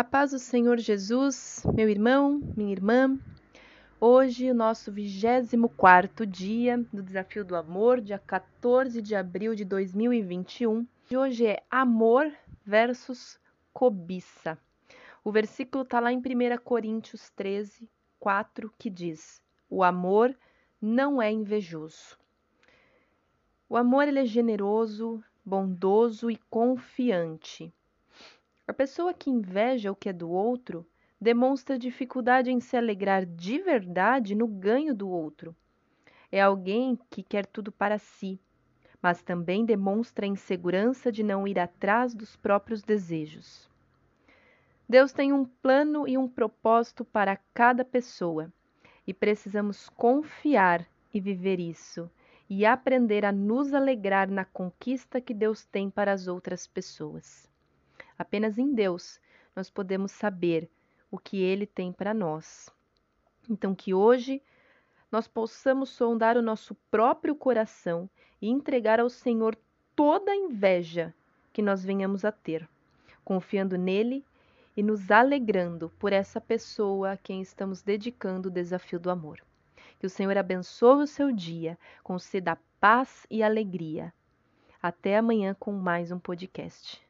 A paz do Senhor Jesus, meu irmão, minha irmã. Hoje, o nosso 24 dia do Desafio do Amor, dia 14 de abril de 2021. E hoje é amor versus cobiça. O versículo está lá em 1 Coríntios 13, 4, que diz: O amor não é invejoso. O amor ele é generoso, bondoso e confiante. A pessoa que inveja o que é do outro demonstra dificuldade em se alegrar de verdade no ganho do outro. É alguém que quer tudo para si, mas também demonstra a insegurança de não ir atrás dos próprios desejos. Deus tem um plano e um propósito para cada pessoa e precisamos confiar e viver isso e aprender a nos alegrar na conquista que Deus tem para as outras pessoas. Apenas em Deus nós podemos saber o que Ele tem para nós. Então, que hoje nós possamos sondar o nosso próprio coração e entregar ao Senhor toda a inveja que nós venhamos a ter, confiando nele e nos alegrando por essa pessoa a quem estamos dedicando o desafio do amor. Que o Senhor abençoe o seu dia, conceda paz e alegria. Até amanhã com mais um podcast.